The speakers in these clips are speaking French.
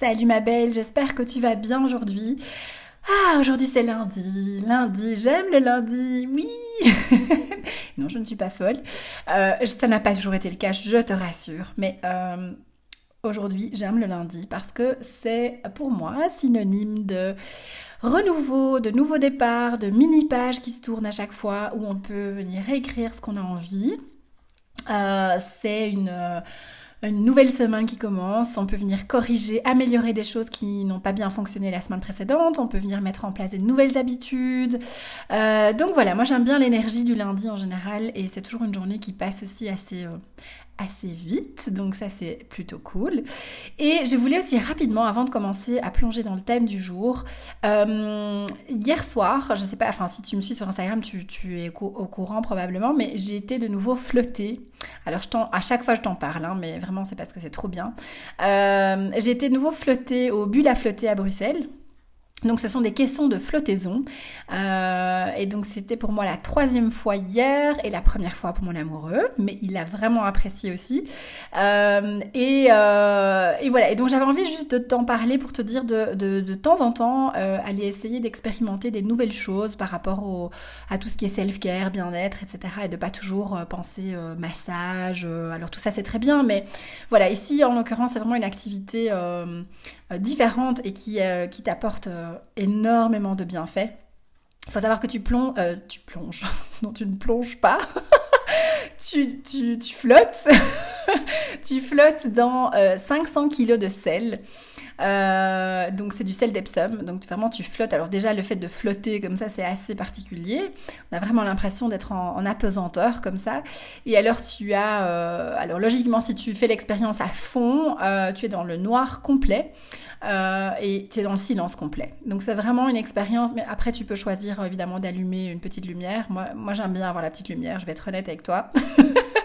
Salut ma belle, j'espère que tu vas bien aujourd'hui. Ah, aujourd'hui c'est lundi, lundi, j'aime le lundi, oui Non, je ne suis pas folle. Euh, ça n'a pas toujours été le cas, je te rassure. Mais euh, aujourd'hui, j'aime le lundi parce que c'est pour moi synonyme de renouveau, de nouveau départ, de mini-pages qui se tournent à chaque fois où on peut venir réécrire ce qu'on a envie. Euh, c'est une une nouvelle semaine qui commence, on peut venir corriger, améliorer des choses qui n'ont pas bien fonctionné la semaine précédente, on peut venir mettre en place des nouvelles habitudes. Euh, donc voilà, moi j'aime bien l'énergie du lundi en général et c'est toujours une journée qui passe aussi assez, euh, assez vite, donc ça c'est plutôt cool. Et je voulais aussi rapidement, avant de commencer à plonger dans le thème du jour, euh, hier soir, je sais pas, enfin si tu me suis sur Instagram, tu, tu es au, courant probablement, mais j'ai été de nouveau flottée. Alors à chaque fois je t'en parle, hein, mais vraiment c'est parce que c'est trop bien. Euh, j'ai été de nouveau flottée au Bulle à flotter à Bruxelles. Donc ce sont des caissons de flottaison. Euh, et donc c'était pour moi la troisième fois hier et la première fois pour mon amoureux, mais il a vraiment apprécié aussi. Euh, et, euh, et, voilà, et donc j'avais envie juste de t'en parler pour te dire de, de, de temps en temps aller essayer d'expérimenter des nouvelles choses par rapport au, à tout ce qui est self-care, bien-être, etc. Et de pas toujours penser massage. alors tout ça c'est très bien, mais voilà, ici en l'occurrence c'est vraiment une activité différente et qui, qui t'apporte énormément de bienfaits. Il faut savoir que tu plonges, euh, tu plonges, non tu ne plonges pas, tu, tu, tu, flottes, tu flottes dans 500 euh, kg de sel. Euh, donc c'est du sel d'Epsom, donc vraiment tu flottes. Alors déjà le fait de flotter comme ça c'est assez particulier. On a vraiment l'impression d'être en, apesanteur comme ça. Et alors tu as, euh, alors logiquement si tu fais l'expérience à fond, euh, tu es dans le noir complet. et tu es dans le silence complet. Donc c'est vraiment une expérience, mais après tu peux choisir évidemment d'allumer une petite lumière. Moi, moi j'aime bien avoir la petite lumière, je vais être honnête avec toi.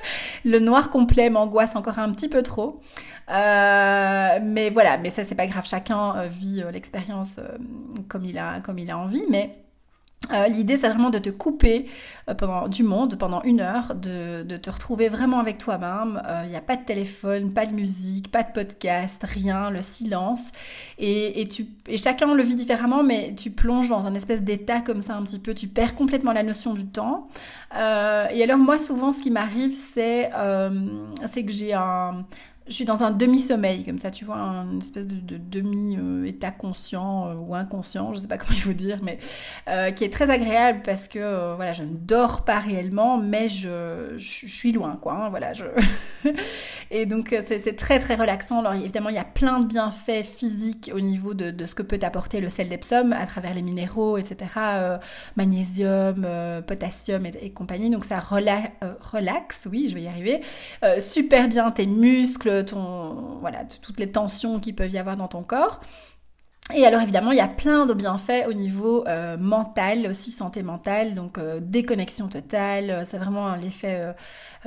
le noir complet m'angoisse encore un petit peu trop. Euh, mais voilà, mais ça c'est pas grave, chacun euh, vit euh, l'expérience comme il a comme il a envie, mais L'idée, c'est vraiment de te couper pendant du monde pendant une heure, de, de te retrouver vraiment avec toi-même. Il n'y a pas de téléphone, pas de musique, pas de podcast, rien, le silence. Et, et, tu, et chacun le vit différemment, mais tu plonges dans un espèce d'état comme ça un petit peu. Tu perds complètement la notion du temps. Euh, et alors moi, souvent, ce qui m'arrive, c'est c'est que j'ai un je suis dans un demi-sommeil, comme ça, tu vois, une espèce de, demi-état conscient euh, ou inconscient, je sais pas comment il faut dire, mais euh, qui est très agréable parce que, euh, voilà, je ne dors pas réellement, mais je, suis loin, quoi, hein, voilà. Je... et donc, c'est très, très relaxant. Alors, évidemment, il y a plein de bienfaits physiques au niveau de, de ce que peut apporter le sel d'Epsom à travers les minéraux, etc., magnésium, potassium et, compagnie. Donc, ça relaxe, oui, je vais y arriver, super bien tes muscles, ton, voilà, toutes les tensions qui peuvent y avoir dans ton corps. Et alors évidemment, il y a plein de bienfaits au niveau euh, mental, aussi santé mentale, donc euh, déconnexion totale, euh, c'est vraiment l'effet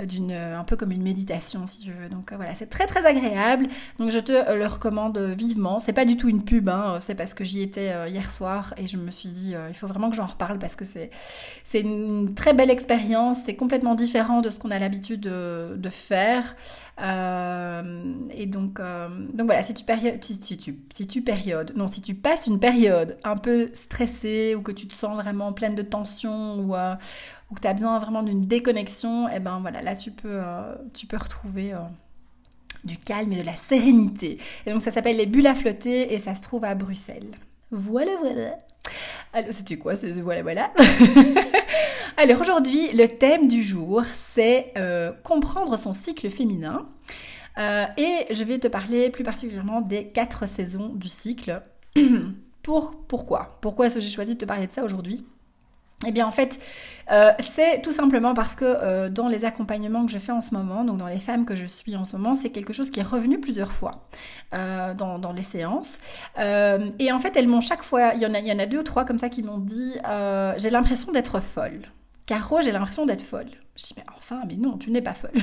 d'une un peu comme une méditation si tu veux. Donc voilà, c'est très très agréable. Donc je te le recommande vivement. C'est pas du tout une pub, hein, c'est parce que j'y étais hier soir et je me suis dit il faut vraiment que j'en reparle parce que c'est c'est une très belle expérience. C'est complètement différent de ce qu'on a l'habitude de, faire. et donc donc voilà, si tu période si, tu si tu période non si tu passes une période un peu stressée ou que tu te sens vraiment pleine de tension ou, euh, ou que tu as besoin vraiment d'une déconnexion, et eh ben voilà, là tu peux, euh, tu peux retrouver euh, du calme et de la sérénité. Et donc ça s'appelle les bulles à flotter et ça se trouve à Bruxelles. Voilà, voilà. Alors, c'était quoi ce voilà, voilà Alors aujourd'hui, le thème du jour, c'est euh, comprendre son cycle féminin. Et je vais te parler plus particulièrement des quatre saisons du cycle. Pour, pourquoi? Pourquoi est-ce que j'ai choisi de te parler de ça aujourd'hui? Eh bien en fait, euh, c'est tout simplement parce que euh, dans les accompagnements que je fais en ce moment, donc dans les femmes que je suis en ce moment, c'est quelque chose qui est revenu plusieurs fois euh, dans, dans, les séances. et en fait, elles m'ont chaque fois, il y, en a, il y en a deux ou trois comme ça qui m'ont dit, j'ai l'impression d'être folle. Caro, j'ai l'impression d'être folle. Je dis, mais enfin, mais non, tu n'es pas folle.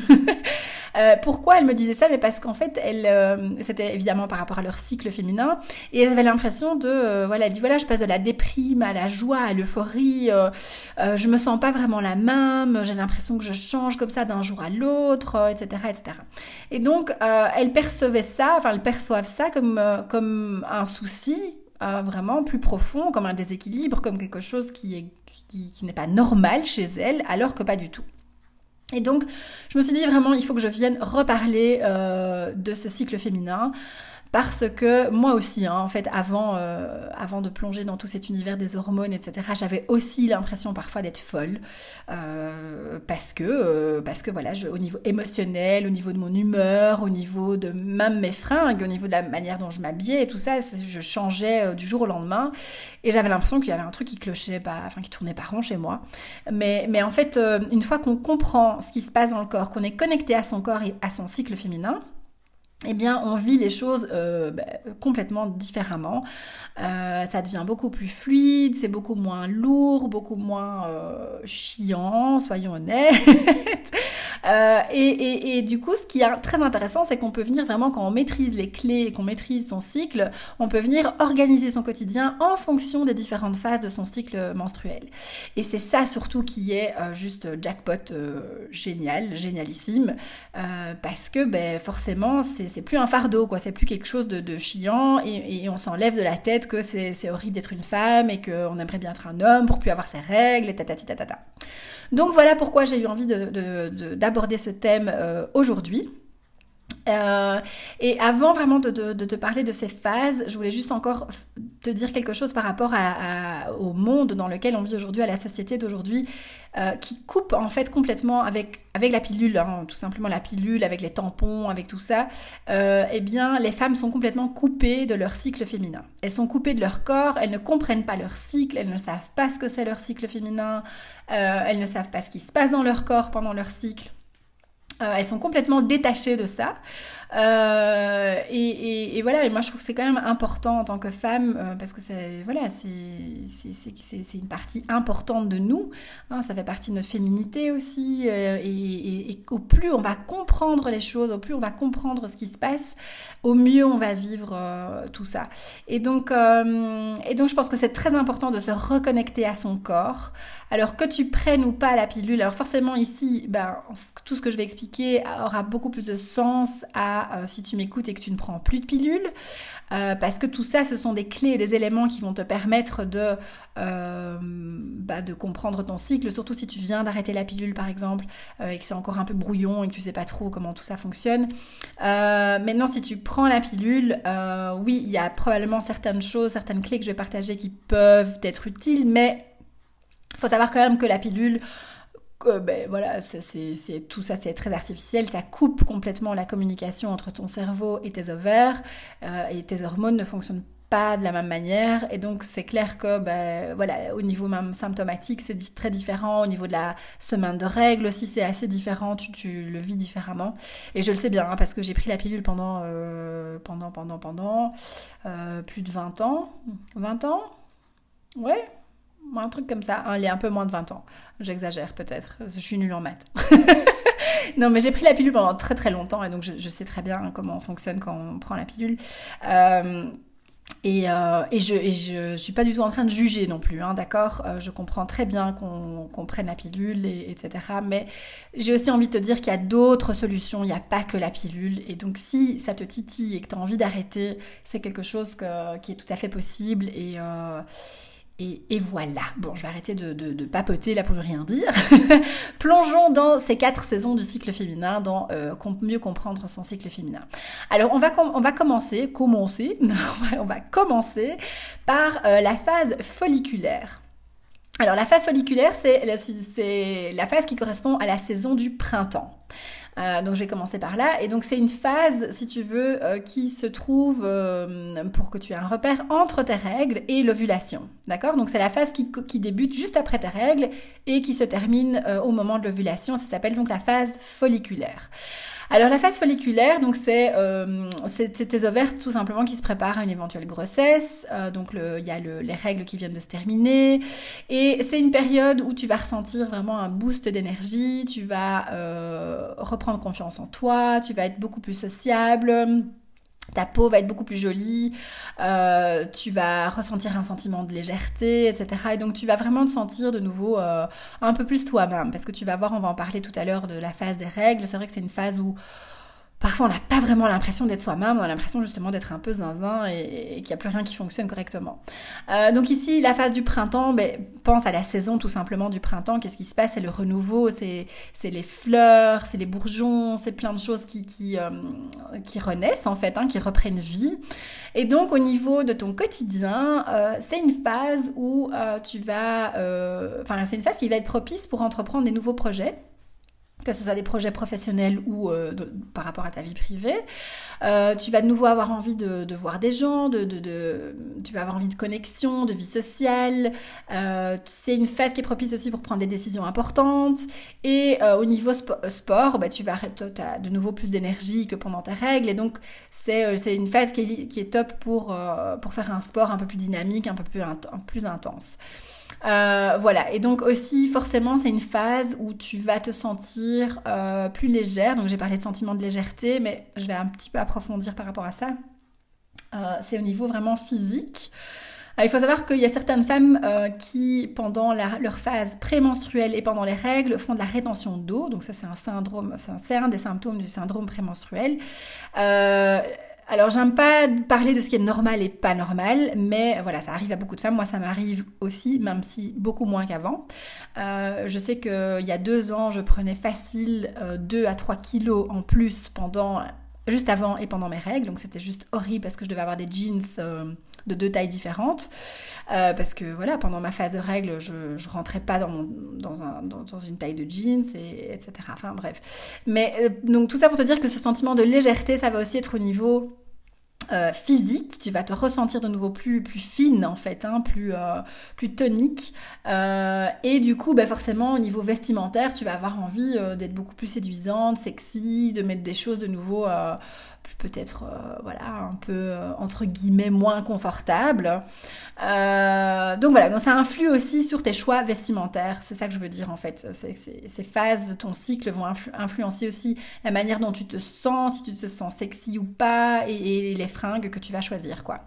Euh, pourquoi elle me disait ça? Mais parce qu'en fait, elle, euh, c'était évidemment par rapport à leur cycle féminin, et elle avait l'impression de, euh, voilà, elle dit, voilà, je passe de la déprime à la joie, à l'euphorie, je me sens pas vraiment la même, j'ai l'impression que je change comme ça d'un jour à l'autre, etc., etc. Et donc, elle percevait ça, enfin, elles perçoivent ça comme, comme un souci, vraiment plus profond, comme un déséquilibre, comme quelque chose qui est qui, n'est pas normal chez elle, alors que pas du tout. Et donc, je me suis dit vraiment, il faut que je vienne reparler euh, de ce cycle féminin parce que moi aussi, hein, en fait, avant, euh, avant de plonger dans tout cet univers des hormones, etc., j'avais aussi l'impression parfois d'être folle, euh, parce que, euh, parce que voilà, au niveau émotionnel, au niveau de mon humeur, au niveau de même mes fringues, au niveau de la manière dont je m'habillais et tout ça, je changeais du jour au lendemain, et j'avais l'impression qu'il y avait un truc qui clochait, enfin qui tournait pas rond chez moi. Mais, mais en fait, une fois qu'on comprend ce qui se passe dans le corps, qu'on est connecté à son corps et à son cycle féminin, eh bien, on vit les choses euh, bah, complètement différemment. Euh, ça devient beaucoup plus fluide, c'est beaucoup moins lourd, beaucoup moins euh, chiant, soyons honnêtes. Euh, et, du coup, ce qui est très intéressant, c'est qu'on peut venir vraiment, quand on maîtrise les clés et qu'on maîtrise son cycle, on peut venir organiser son quotidien en fonction des différentes phases de son cycle menstruel. Et c'est ça surtout qui est euh, juste jackpot euh, génial, génialissime, parce que ben, forcément, c'est plus un fardeau, quoi. C'est plus quelque chose de, chiant et, on s'enlève de la tête que c'est horrible d'être une femme et qu'on aimerait bien être un homme pour plus avoir ses règles et tatati. Donc voilà pourquoi j'ai eu envie d'aborder ce thème euh, aujourd'hui. Euh, et avant vraiment de, te parler de ces phases, je voulais juste encore te dire quelque chose par rapport au monde dans lequel on vit aujourd'hui, à la société d'aujourd'hui, euh, qui coupe en fait complètement avec, avec la pilule, hein, tout simplement la pilule, avec les tampons, avec tout ça. eh bien, les femmes sont complètement coupées de leur cycle féminin. Elles sont coupées de leur corps, elles ne comprennent pas leur cycle, elles ne savent pas ce que c'est leur cycle féminin, elles ne savent pas ce qui se passe dans leur corps pendant leur cycle. Euh, elles sont complètement détachées de ça. Euh, et, voilà, et moi je trouve que c'est quand même important en tant que femme, euh, parce que c'est voilà, c'est une partie importante de nous, hein, ça fait partie de notre féminité aussi, et, au plus on va comprendre les choses, au plus on va comprendre ce qui se passe, au mieux on va vivre tout ça. Et donc, et donc je pense que c'est très important de se reconnecter à son corps, alors que tu prennes ou pas la pilule, alors forcément ici, ben, tout ce que je vais expliquer, aura beaucoup plus de sens à euh, si tu m'écoutes et que tu ne prends plus de pilules, euh, parce que tout ça, ce sont des clés et des éléments qui vont te permettre de, euh, bah, comprendre ton cycle, surtout si tu viens d'arrêter la pilule par exemple, et que c'est encore un peu brouillon et que tu sais pas trop comment tout ça fonctionne. maintenant, si tu prends la pilule, oui, il y a probablement certaines choses, certaines clés que je vais partager qui peuvent être utiles, mais il faut savoir quand même que la pilule, ben voilà, c'est tout ça, c'est très artificiel. Ça coupe complètement la communication entre ton cerveau et tes ovaires, euh, et tes hormones ne fonctionnent pas de la même manière. Et donc, c'est clair que, ben, voilà, au niveau même symptomatique, c'est très différent. Au niveau de la semaine de règles aussi, c'est assez différent. Tu, le vis différemment. Et je le sais bien, hein, parce que j'ai pris la pilule pendant, euh, pendant, pendant, pendant euh, plus de 20 ans. 20 ans? Ouais, un truc comme ça, il est un peu moins de 20 ans. J'exagère peut-être, je suis nulle en maths. non, mais j'ai pris la pilule pendant très très longtemps et donc je, sais très bien comment on fonctionne quand on prend la pilule. Euh, et, euh, et, je, et je, suis pas du tout en train de juger non plus, hein, d'accord? Euh, Je comprends très bien qu'on prenne la pilule, et, etc. Mais j'ai aussi envie de te dire qu'il y a d'autres solutions, il n'y a pas que la pilule. Et donc si ça te titille et que tu as envie d'arrêter, c'est quelque chose qui est tout à fait possible. Et, et, voilà. Bon, je vais arrêter de, papoter là pour rien dire. Plongeons dans ces quatre saisons du cycle féminin, dans euh, mieux comprendre son cycle féminin. Alors, on va, on commencer, commencer, on va commencer par euh, la phase folliculaire. Alors la phase folliculaire, c'est la phase qui correspond à la saison du printemps. Euh, donc je vais commencer par là. Et donc c'est une phase, si tu veux, euh, qui se trouve, euh, pour que tu aies un repère, entre tes règles et l'ovulation. D'accord? Donc c'est la phase qui, qui, débute juste après tes règles et qui se termine au moment de l'ovulation. Ça s'appelle donc la phase folliculaire. Alors la phase folliculaire, donc c'est euh, tes ovaires tout simplement qui se préparent à une éventuelle grossesse. Euh, donc il y a le, les règles qui viennent de se terminer et c'est une période où tu vas ressentir vraiment un boost d'énergie. Tu vas euh, reprendre confiance en toi. Tu vas être beaucoup plus sociable ta peau va être beaucoup plus jolie, euh, tu vas ressentir un sentiment de légèreté, etc. Et donc tu vas vraiment te sentir de nouveau euh, un peu plus toi-même, parce que tu vas voir, on va en parler tout à l'heure de la phase des règles. C'est vrai que c'est une phase où Parfois, on n'a pas vraiment l'impression d'être soi-même, on a l'impression justement d'être un peu zinzin et, qu'il n'y a plus rien qui fonctionne correctement. Euh, donc ici, la phase du printemps, ben, pense à la saison tout simplement du printemps. Qu'est-ce qui se passe? C'est le renouveau, c'est les fleurs, c'est les bourgeons, c'est plein de choses qui, euh, renaissent en fait, hein, qui reprennent vie. Et donc au niveau de ton quotidien, euh, c'est une phase où tu vas... Enfin, c'est une phase qui va être propice pour entreprendre des nouveaux projets que ce soit des projets professionnels ou euh, par rapport à ta vie privée. Euh, tu vas de nouveau avoir envie de, voir des gens, de, de, tu vas avoir envie de connexion, de vie sociale. Euh, c'est une phase qui est propice aussi pour prendre des décisions importantes. Et au niveau sport, bah, tu vas as de nouveau plus d'énergie que pendant tes règles. Et donc, c'est une phase qui est, qui est top pour, pour faire un sport un peu plus dynamique, un peu plus, plus intense. Euh, voilà, et donc aussi forcément c'est une phase où tu vas te sentir euh, plus légère, donc j'ai parlé de sentiment de légèreté, mais je vais un petit peu approfondir par rapport à ça. Euh, c'est au niveau vraiment physique. il faut savoir qu'il y a certaines femmes qui, pendant leur phase prémenstruelle et pendant les règles, font de la rétention d'eau. Donc ça, c'est un syndrome, c'est un, des symptômes du syndrome prémenstruel. Alors j'aime pas parler de ce qui est normal et pas normal, mais voilà, ça arrive à beaucoup de femmes. Moi, ça m'arrive aussi, même si beaucoup moins qu'avant. Euh, je sais qu'il y a deux ans, je prenais facile 2 euh, à 3 kilos en plus pendant, juste avant et pendant mes règles, donc c'était juste horrible parce que je devais avoir des jeans euh, de deux tailles différentes. parce que voilà, pendant ma phase de règles, je, je rentrais pas dans, dans, un, dans, une taille de jeans, et, etc. Enfin bref. Mais donc tout ça pour te dire que ce sentiment de légèreté, ça va aussi être au niveau euh, physique, tu vas te ressentir de nouveau plus, plus fine en fait, hein, plus, euh, plus tonique. Euh, et du coup, bah, forcément, au niveau vestimentaire, tu vas avoir envie d'être beaucoup plus séduisante, sexy, de mettre des choses de nouveau peut-être euh, voilà un peu euh, entre guillemets moins confortable. Euh, donc voilà, donc ça influe aussi sur tes choix vestimentaires. C'est ça que je veux dire en fait. ces phases de ton cycle vont influencer aussi la manière dont tu te sens, si tu te sens sexy ou pas, et, les fringues que tu vas choisir quoi.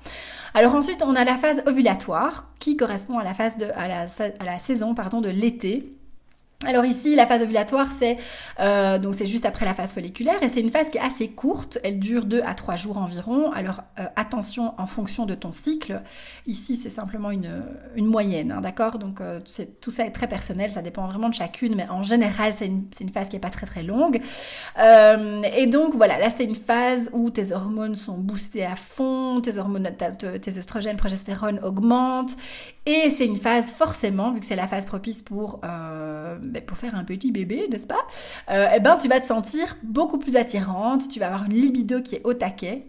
Alors ensuite, on a la phase ovulatoire qui correspond à la phase de à la, à la saison pardon de l'été. Alors ici, la phase ovulatoire, c'est euh, donc c'est juste après la phase folliculaire et c'est une phase qui est assez courte. Elle dure 2 à 3 jours environ. Alors euh, attention en fonction de ton cycle. Ici, c'est simplement une, une moyenne, hein, d'accord? Donc euh, tout ça est très personnel, ça dépend vraiment de chacune, mais en général, c'est une, une, phase qui est pas très très longue. et donc voilà, là c'est une phase où tes hormones sont boostées à fond, tes hormones, tes oestrogènes, progestérone augmentent et c'est une phase forcément, vu que c'est la phase propice pour, euh, ben, pour faire un petit bébé, n'est-ce pas euh, Eh ben, tu vas te sentir beaucoup plus attirante, tu vas avoir une libido qui est au taquet,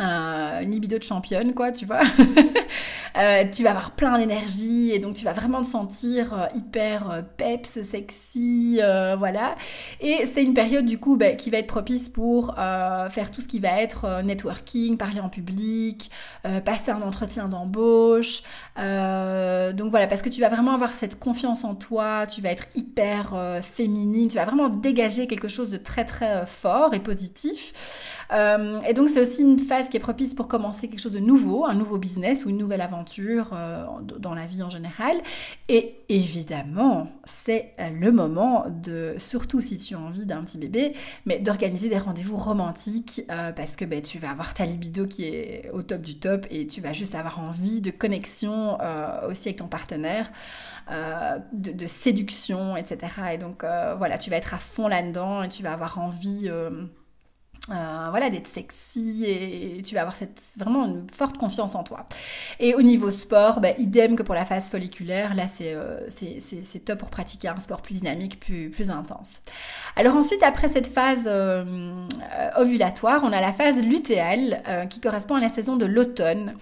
euh, une libido de championne, quoi, tu vois. Euh, tu vas avoir plein d'énergie et donc tu vas vraiment te sentir euh, hyper euh, peps, sexy, voilà. Et c'est une période du coup bah, qui va être propice pour faire tout ce qui va être networking, parler en public, passer un entretien d'embauche. donc voilà, parce que tu vas vraiment avoir cette confiance en toi, tu vas être hyper féminine, tu vas vraiment dégager quelque chose de très très fort et positif. Et donc c'est aussi une phase qui est propice pour commencer quelque chose de nouveau, un nouveau business ou une nouvelle aventure euh, dans la vie en général. Et évidemment, c'est le moment de, surtout si tu as envie d'un petit bébé, mais d'organiser des rendez-vous romantiques euh, parce que ben, tu vas avoir ta libido qui est au top du top et tu vas juste avoir envie de connexion euh, aussi avec ton partenaire. de, séduction, etc. Et donc voilà, tu vas être à fond là-dedans et tu vas avoir envie euh, voilà, d'être sexy et tu vas avoir cette, vraiment une forte confiance en toi. Et au niveau sport, bah, idem que pour la phase folliculaire, là euh, c'est c'est top pour pratiquer un sport plus dynamique, plus, plus intense. Alors ensuite, après cette phase euh, ovulatoire, on a la phase lutéale qui correspond à la saison de l'automne.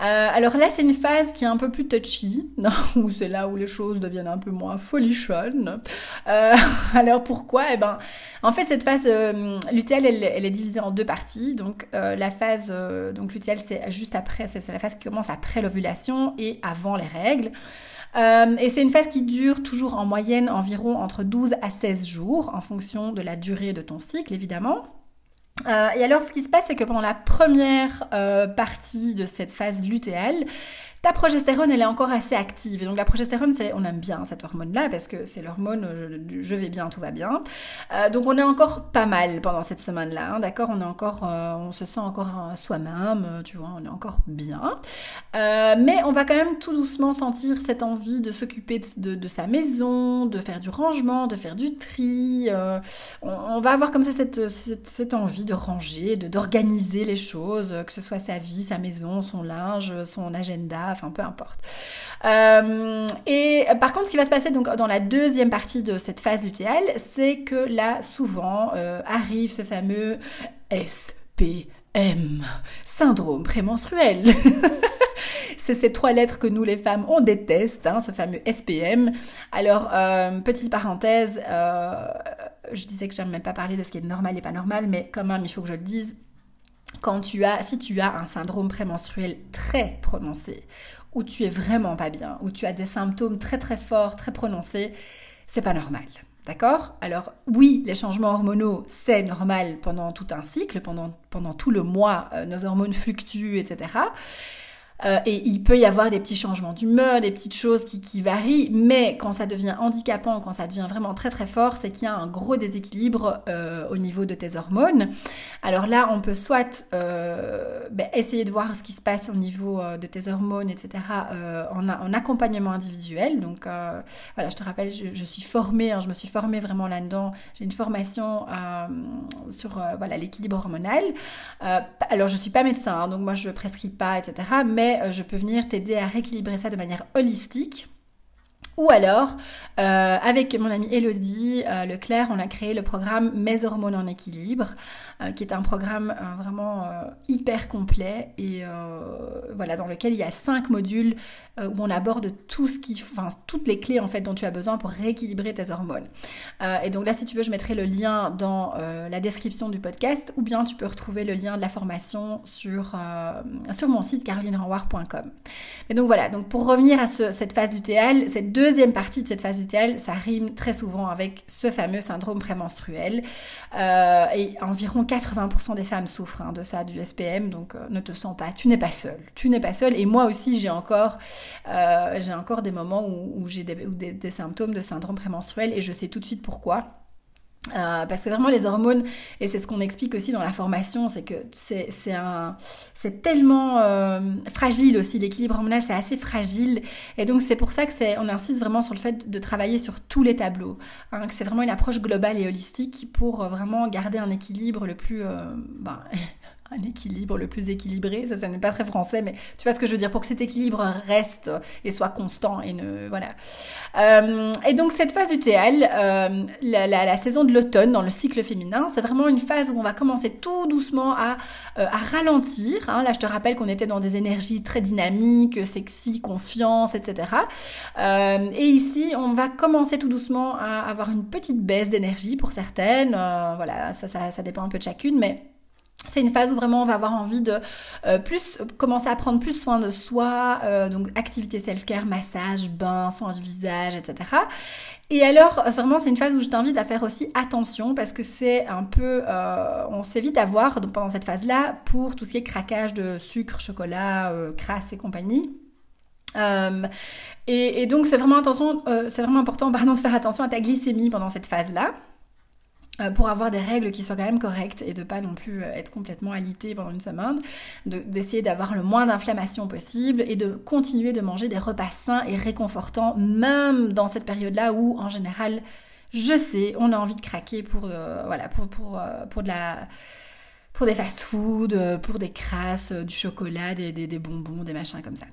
Euh, alors là, c'est une phase qui est un peu plus touchy, où c'est là où les choses deviennent un peu moins folichonnes. Euh, alors pourquoi? Eh ben, en fait, cette phase euh, lutéale, elle, est divisée en deux parties. Donc la phase donc lutéale, c'est juste après, c'est la phase qui commence après l'ovulation et avant les règles. et c'est une phase qui dure toujours en moyenne environ entre 12 à 16 jours, en fonction de la durée de ton cycle, évidemment. Euh, et alors, ce qui se passe, c'est que pendant la première euh, partie de cette phase lutéale, ta progestérone, elle est encore assez active. Et donc la progestérone, c'est, on aime bien cette hormone-là parce que c'est l'hormone je, vais bien, tout va bien. Euh, donc on est encore pas mal pendant cette semaine-là, hein, d'accord? On est encore, euh, on se sent encore soi-même, euh, tu vois, on est encore bien. mais on va quand même tout doucement sentir cette envie de s'occuper de, sa maison, de faire du rangement, de faire du tri. On, va avoir comme ça cette, cette, envie de ranger, de d'organiser les choses, que ce soit sa vie, sa maison, son linge, son agenda enfin peu importe. Euh, et par contre, ce qui va se passer donc dans la deuxième partie de cette phase lutéale, c'est que là, souvent, euh, arrive ce fameux SPM, syndrome prémenstruel. c'est ces trois lettres que nous les femmes on déteste, hein, ce fameux SPM. Alors euh, petite parenthèse, je disais que j'aime même pas parler de ce qui est normal et pas normal, mais quand même il faut que je le dise quand tu as, si tu as un syndrome prémenstruel très prononcé, où tu es vraiment pas bien, où tu as des symptômes très très forts, très prononcés, c'est pas normal. D'accord? Alors oui, les changements hormonaux, c'est normal pendant tout un cycle, pendant, pendant tout le mois, euh, nos hormones fluctuent, etc. Euh, et il peut y avoir des petits changements d'humeur, des petites choses qui, varient, mais quand ça devient handicapant, quand ça devient vraiment très très fort, c'est qu'il y a un gros déséquilibre euh, au niveau de tes hormones. Alors là, on peut soit euh, ben, essayer de voir ce qui se passe au niveau de tes hormones, etc., en, en, accompagnement individuel. Donc voilà, je te rappelle, je, suis formée, hein, je me suis formée vraiment là-dedans. J'ai une formation sur voilà l'équilibre hormonal. alors je suis pas médecin, hein, donc moi je prescris pas, etc., mais euh, je peux venir t'aider à rééquilibrer ça de manière holistique. Ou alors, euh, avec mon amie Elodie euh, Leclerc, on a créé le programme Mes hormones en équilibre, qui est un programme vraiment hyper complet et voilà dans lequel il y a cinq modules où on aborde tout ce qui, enfin toutes les clés en fait dont tu as besoin pour rééquilibrer tes hormones. et donc là, si tu veux, je mettrai le lien dans la description du podcast, ou bien tu peux retrouver le lien de la formation sur sur mon site carolinerenwar.com. Et donc voilà. Donc pour revenir à cette phase du TL, cette deux deuxième partie de cette phase lutéale, ça rime très souvent avec ce fameux syndrome prémenstruel. Euh, et environ 80% des femmes souffrent hein, de ça, du SPM, donc euh, ne te sens pas, tu n'es pas seule. Tu n'es pas seule. Et moi aussi, j'ai encore, euh, j'ai encore des moments où, j'ai des symptômes de syndrome prémenstruel et je sais tout de suite pourquoi. Euh, parce que vraiment les hormones, et c'est ce qu'on explique aussi dans la formation, c'est que c'est tellement euh, fragile aussi, l'équilibre hormonal c'est assez fragile, et donc c'est pour ça que on insiste vraiment sur le fait de travailler sur tous les tableaux, hein, que c'est vraiment une approche globale et holistique pour euh, vraiment garder un équilibre le plus, ben, un équilibre le plus équilibré, ça, ça n'est pas très français, mais tu vois ce que je veux dire, pour que cet équilibre reste et soit constant et ne, voilà. Euh, et donc cette phase du TL, euh, la, saison de l'automne dans le cycle féminin, c'est vraiment une phase où on va commencer tout doucement à, euh, à ralentir. Hein. Là, je te rappelle qu'on était dans des énergies très dynamiques, sexy, confiance, etc. et ici, on va commencer tout doucement à avoir une petite baisse d'énergie pour certaines. voilà, ça, ça, ça dépend un peu de chacune, mais c'est une phase où vraiment on va avoir envie de euh, plus commencer à prendre plus soin de soi, euh, donc activité self-care, massage, bain, soin du visage, etc. Et alors vraiment c'est une phase où je t'invite à faire aussi attention parce que c'est un peu, euh, on s'évite à voir donc, pendant cette phase-là pour tout ce qui est craquage de sucre, chocolat, crasse et compagnie. Et, et, donc c'est vraiment, attention, c'est vraiment important pardon, de faire attention à ta glycémie pendant cette phase-là. Euh, pour avoir des règles qui soient quand même correctes et de pas non plus euh, être complètement alité pendant une semaine, d'essayer d'avoir le moins d'inflammation possible et de continuer de manger des repas sains et réconfortants, même dans cette période-là où en général, je sais, on a envie de craquer pour, euh, voilà, pour, pour, pour de la pour des fast-food, euh, pour des crasses, du chocolat, des, des, bonbons, des machins comme ça.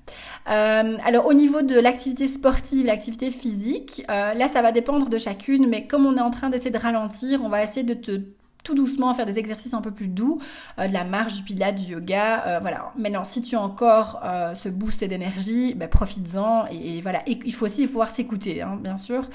alors au niveau de l'activité sportive, l'activité physique, là ça va dépendre de chacune, mais comme on est en train d'essayer de ralentir, on va essayer de te tout doucement, faire des exercices un peu plus doux, euh, de la marche, du pilates, du yoga, euh, voilà. Maintenant, si tu as encore euh, ce boost d'énergie, ben, profites-en et, voilà. Et il faut aussi pouvoir s'écouter, hein, bien sûr.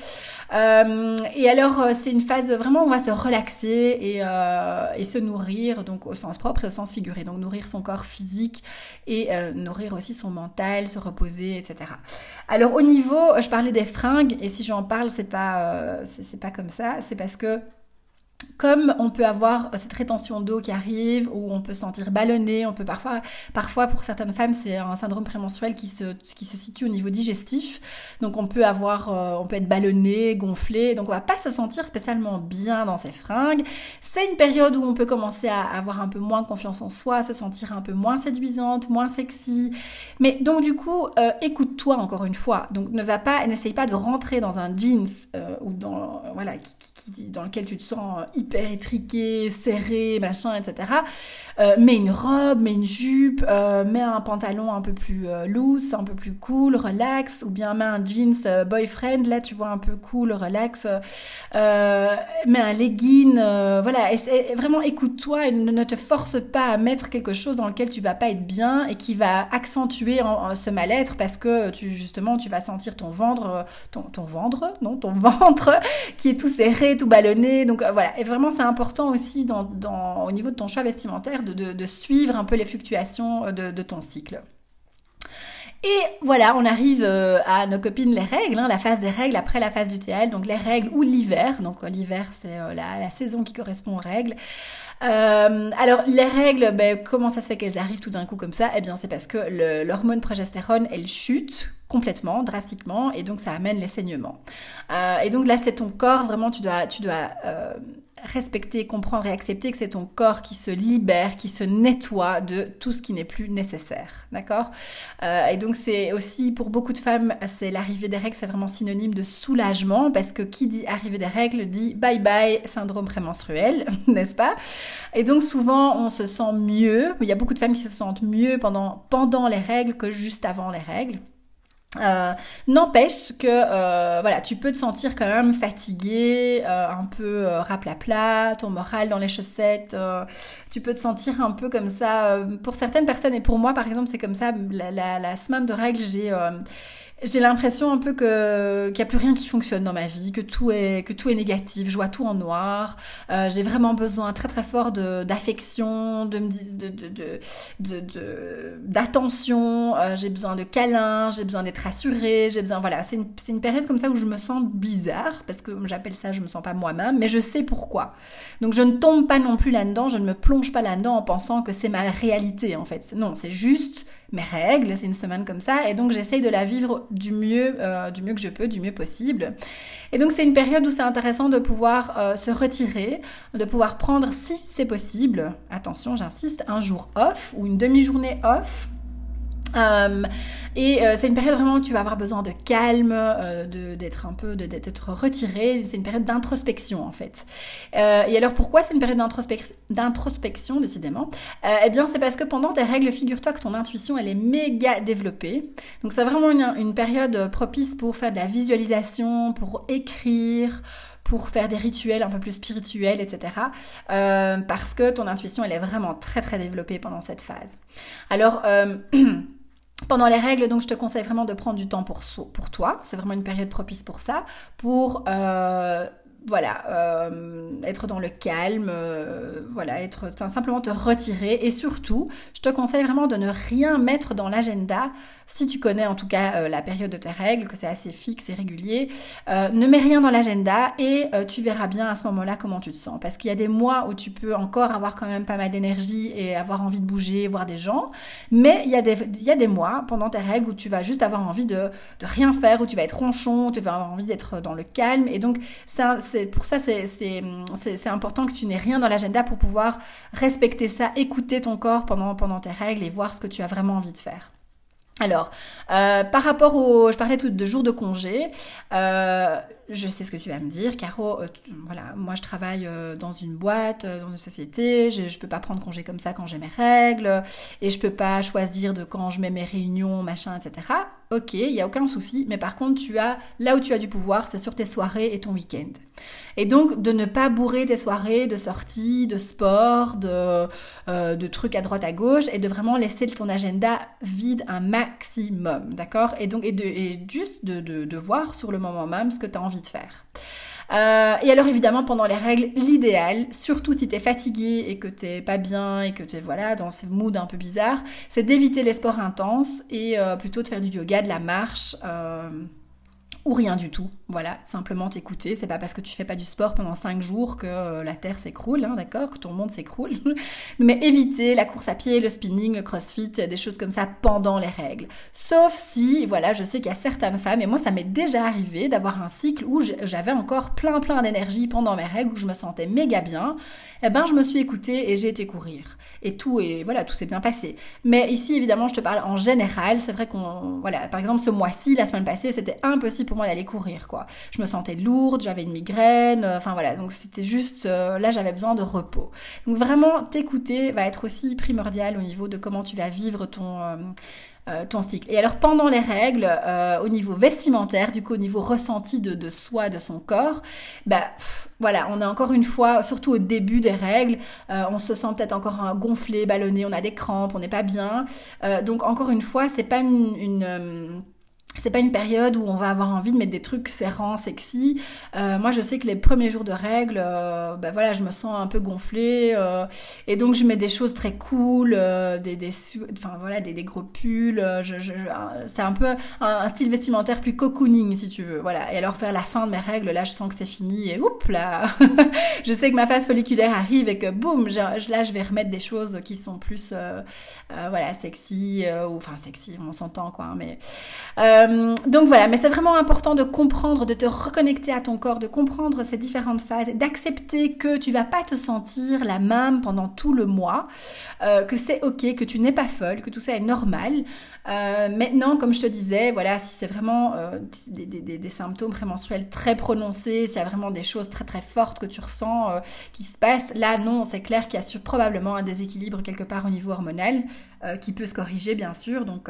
et alors, c'est une phase vraiment où on va se relaxer et, et, se nourrir, donc au sens propre et au sens figuré. Donc nourrir son corps physique et nourrir aussi son mental, se reposer, etc. Alors au niveau, je parlais des fringues et si j'en parle, c'est pas, c'est pas comme ça, c'est parce que comme on peut avoir cette rétention d'eau qui arrive, ou on peut se sentir ballonné, on peut parfois, parfois pour certaines femmes, c'est un syndrome prémenstruel qui se, qui se situe au niveau digestif. Donc on peut avoir, euh, on peut être ballonné, gonflé, donc on va pas se sentir spécialement bien dans ses fringues. C'est une période où on peut commencer à avoir un peu moins confiance en soi, se sentir un peu moins séduisante, moins sexy. Mais donc du coup, euh, écoute-toi encore une fois. Donc ne va pas, n'essaye pas de rentrer dans un jeans euh, ou dans, voilà, qui, dans lequel tu te sens hyper étriqué, serré, machin, etc. Euh, mets une robe, mets une jupe, euh, mets un pantalon un peu plus euh, loose, un peu plus cool, relax, ou bien mets un jeans euh, boyfriend, là tu vois un peu cool, relax, mets un legging, voilà, vraiment écoute-toi et ne, te force pas à mettre quelque chose dans lequel tu vas pas être bien et qui va accentuer ce mal-être parce que tu justement tu vas sentir ton ventre, ton, ton ventre, non, ton ventre qui est tout serré, tout ballonné, donc voilà, et vraiment c'est important aussi au niveau de ton choix vestimentaire de, suivre un peu les fluctuations euh, de, ton cycle. Et voilà, on arrive euh, à nos copines les règles, hein, la phase des règles après la phase du TL, donc les règles ou l'hiver. Donc euh, l'hiver, c'est la, saison qui correspond aux règles. alors les règles, ben, comment ça se fait qu'elles arrivent tout d'un coup comme ça? Eh bien c'est parce que l'hormone progestérone, elle chute complètement, drastiquement, et donc ça amène les saignements. et donc là, c'est ton corps, vraiment, tu dois respecter, comprendre et accepter que c'est ton corps qui se libère, qui se nettoie de tout ce qui n'est plus nécessaire. D'accord? Euh, Et donc c'est aussi pour beaucoup de femmes, c'est l'arrivée des règles, c'est vraiment synonyme de soulagement parce que qui dit arrivée des règles dit bye bye syndrome prémenstruel, n'est-ce pas? Et donc souvent on se sent mieux. Il y a beaucoup de femmes qui se sentent mieux pendant pendant les règles que juste avant les règles. Euh, n'empêche que euh, voilà, tu peux te sentir quand même fatigué, euh, un peu raplapla, ton moral dans les chaussettes. tu peux te sentir un peu comme ça. pour certaines personnes et pour moi par exemple, c'est comme ça. La, la, la semaine de règles, j'ai j'ai l'impression un peu que qu'il n'y a plus rien qui fonctionne dans ma vie, que tout est que tout est négatif, je vois tout en noir. Euh, j'ai vraiment besoin très très fort de d'affection, de de de de d'attention. Euh, j'ai besoin de câlins, j'ai besoin d'être rassurée, j'ai besoin voilà. C'est une une période comme ça où je me sens bizarre parce que j'appelle ça je me sens pas moi-même, mais je sais pourquoi. Donc je ne tombe pas non plus là-dedans, je ne me plonge pas là-dedans en pensant que c'est ma réalité en fait. Non, c'est juste mes règles, c'est une semaine comme ça, et donc j'essaye de la vivre du mieux, euh, du mieux que je peux, du mieux possible. Et donc c'est une période où c'est intéressant de pouvoir euh, se retirer, de pouvoir prendre, si c'est possible, attention, j'insiste, un jour off ou une demi-journée off euh, et euh, c'est une période vraiment où tu vas avoir besoin de calme, euh, d'être un peu, d'être retiré. C'est une période d'introspection en fait. Euh, et alors pourquoi c'est une période d'introspection décidément? Eh bien c'est parce que pendant tes règles, figure-toi que ton intuition elle est méga développée. Donc c'est vraiment une, période propice pour faire de la visualisation, pour écrire pour faire des rituels un peu plus spirituels, etc. Parce que ton intuition, elle est vraiment très très développée pendant cette phase. Alors, pendant les règles, donc je te conseille vraiment de prendre du temps pour, pour toi. C'est vraiment une période propice pour ça, pour euh, voilà, euh, être dans le calme, euh, voilà, être simplement te retirer. Et surtout, je te conseille vraiment de ne rien mettre dans l'agenda. Si tu connais en tout cas euh, la période de tes règles, que c'est assez fixe et régulier. ne mets rien dans l'agenda et tu verras bien à ce moment-là comment tu te sens. Parce qu'il y a des mois où tu peux encore avoir quand même pas mal d'énergie et avoir envie de bouger, voir des gens, mais il y a des il y a des mois pendant tes règles où tu vas juste avoir envie de de rien faire, où tu vas être ronchon, tu vas avoir envie d'être dans le calme. Et donc ça c'est pour ça c'est important que tu n'aies rien dans l'agenda pour pouvoir respecter ça, écouter ton corps pendant, pendant tes règles et voir ce que tu as vraiment envie de faire. Alors, euh, par rapport au... Je parlais tout de jours de congé. Euh, je sais ce que tu vas me dire, Caro. Euh, voilà, moi je travaille dans une boîte, dans une société. Je, ne peux pas prendre congé comme ça quand j'ai mes règles. Et je peux pas choisir de quand je mets mes réunions, machin, etc. Ok, il y a aucun souci. Mais par contre, tu as là où tu as du pouvoir, c'est sur tes soirées et ton week-end. Et donc de ne pas bourrer tes soirées de sorties, de sport, de, trucs à droite à gauche, et de vraiment laisser ton agenda vide un max maximum, d'accord? Et, donc, et juste de, de, voir sur le moment même ce que tu as envie de faire. Euh, et alors évidemment pendant les règles, l'idéal, surtout si tu es fatigué et que t'es pas bien et que tu es voilà dans ces moods un peu bizarres, c'est d'éviter les sports intenses et euh, plutôt de faire du yoga, de la marche. Euh, ou rien du tout. Voilà, simplement t'écouter. C'est pas parce que tu fais pas du sport pendant 5 jours que euh, la terre s'écroule, hein, d'accord Que ton monde s'écroule. Mais éviter la course à pied, le spinning, le crossfit, des choses comme ça pendant les règles. Sauf si, voilà, je sais qu'il y a certaines femmes, et moi ça m'est déjà arrivé d'avoir un cycle où j'avais encore plein plein d'énergie pendant mes règles, où je me sentais méga bien. Eh ben, je me suis écoutée et j'ai été courir. Et tout, et voilà, tout s'est bien passé. Mais ici, évidemment, je te parle en général. C'est vrai qu'on, voilà, par exemple, ce mois-ci, la semaine passée, c'était impossible pour moi d'aller courir, quoi. Je me sentais lourde, j'avais une migraine, euh, enfin voilà, donc c'était juste, euh, là j'avais besoin de repos. Donc vraiment, t'écouter va être aussi primordial au niveau de comment tu vas vivre ton... Euh, cycle. Et alors pendant les règles, au niveau vestimentaire, du coup au niveau ressenti de, soi, de son corps, bah voilà, on est encore une fois, surtout au début des règles, on se sent peut-être encore gonflé, ballonné, on a des crampes, on n'est pas bien. donc encore une fois, c'est pas une c'est pas une période où on va avoir envie de mettre des trucs serrants, sexy. Euh, moi, je sais que les premiers jours de règles, euh, ben voilà, je me sens un peu gonflée euh, et donc je mets des choses très cool, des, des, enfin voilà, des, des gros pulls. Je, je, c'est un peu un, style vestimentaire plus cocooning, si tu veux. Voilà. Et alors faire la fin de mes règles, là, je sens que c'est fini et oups là, je sais que ma phase folliculaire arrive et que boum, là, je vais remettre des choses qui sont plus, voilà, sexy ou enfin sexy, on s'entend quoi, hein, mais euh, donc voilà, mais c'est vraiment important de comprendre, de te reconnecter à ton corps, de comprendre ces différentes phases, d'accepter que tu vas pas te sentir la même pendant tout le mois, euh, que c'est ok, que tu n'es pas folle, que tout ça est normal. Euh, maintenant, comme je te disais, voilà, si c'est vraiment des, des, symptômes très prononcés, s'il y a vraiment des choses très très fortes que tu ressens qui se passent, là non, c'est clair qu'il y a probablement un déséquilibre quelque part au niveau hormonal qui peut se corriger bien sûr. Donc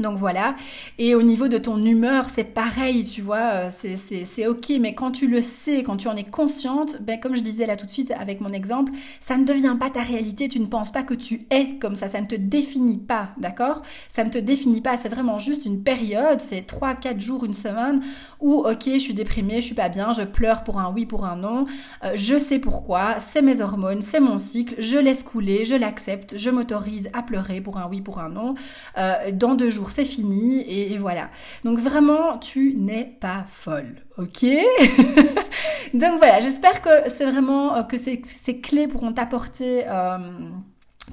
donc voilà, et au niveau de ton humeur, c'est pareil, tu vois, euh, c'est ok, mais quand tu le sais, quand tu en es consciente, ben comme je disais là tout de suite avec mon exemple, ça ne devient pas ta réalité, tu ne penses pas que tu es comme ça, ça ne te définit pas, d'accord? Ça ne te définit pas, c'est vraiment juste une période, c'est 3, 4 jours, une semaine, où ok, je suis déprimée, je suis pas bien, je pleure pour un oui, pour un non, euh, je sais pourquoi, c'est mes hormones, c'est mon cycle, je laisse couler, je l'accepte, je m'autorise à pleurer pour un oui, pour un non, euh, dans deux jours c'est fini et, voilà. Donc vraiment, tu n'es pas folle, ok? Donc voilà, j'espère que c'est vraiment, euh, que ces, clés pourront t'apporter... Euh,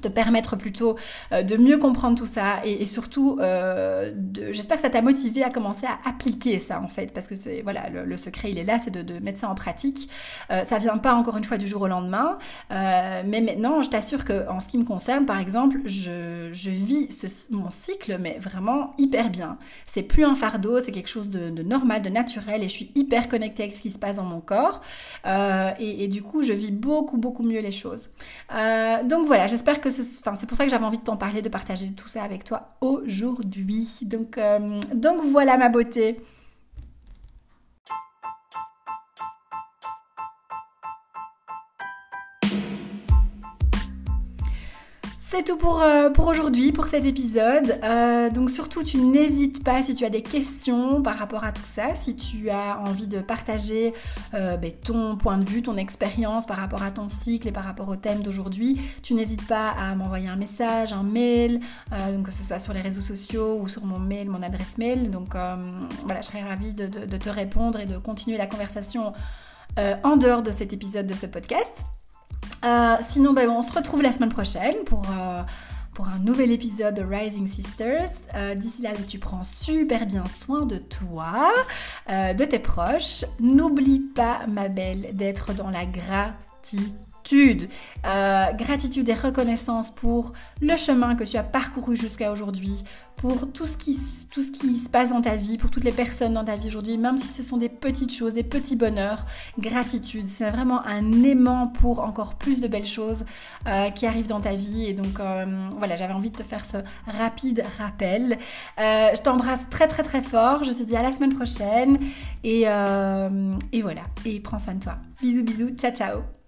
te permettre plutôt euh, de mieux comprendre tout ça et, surtout euh, j'espère que ça t'a motivé à commencer à appliquer ça en fait parce que c'est voilà le, secret il est là c'est de, mettre ça en pratique. Euh, ça vient pas encore une fois du jour au lendemain. Euh, mais maintenant je t'assure que en ce qui me concerne par exemple je, je vis mon cycle mais vraiment hyper bien. C'est plus un fardeau c'est quelque chose de, de, normal de naturel et je suis hyper connectée avec ce qui se passe dans mon corps. Et, et, du coup je vis beaucoup beaucoup mieux les choses. Donc voilà j'espère c'est pour ça que j'avais envie de t'en parler, de partager tout ça avec toi aujourd'hui. Donc, euh, donc voilà ma beauté. C'est tout pour, euh, pour aujourd'hui, pour cet épisode. Euh, donc surtout, tu n'hésites pas si tu as des questions par rapport à tout ça, si tu as envie de partager euh, ben, ton point de vue, ton expérience par rapport à ton cycle et par rapport au thème d'aujourd'hui, tu n'hésites pas à m'envoyer un message, un mail, que ce soit sur les réseaux sociaux ou sur mon mail, mon adresse mail. Donc voilà, je serais ravie de, te répondre et de continuer la conversation en dehors de cet épisode de ce podcast. Euh, sinon, ben, on se retrouve la semaine prochaine pour, euh, pour un nouvel épisode de Rising Sisters. Euh, d'ici là, tu prends super bien soin de toi, de tes proches. N'oublie pas, ma belle, d'être dans la gratitude gratitude. Euh, gratitude et reconnaissance pour le chemin que tu as parcouru jusqu'à aujourd'hui, pour tout ce, qui, tout ce qui se passe dans ta vie, pour toutes les personnes dans ta vie aujourd'hui, même si ce sont des petites choses, des petits bonheurs. Gratitude, c'est vraiment un aimant pour encore plus de belles choses euh, qui arrivent dans ta vie. Et donc euh, voilà, j'avais envie de te faire ce rapide rappel. je t'embrasse très très très fort. Je te dis à la semaine prochaine. Et, et voilà, et prends soin de toi. Bisous bisous, ciao ciao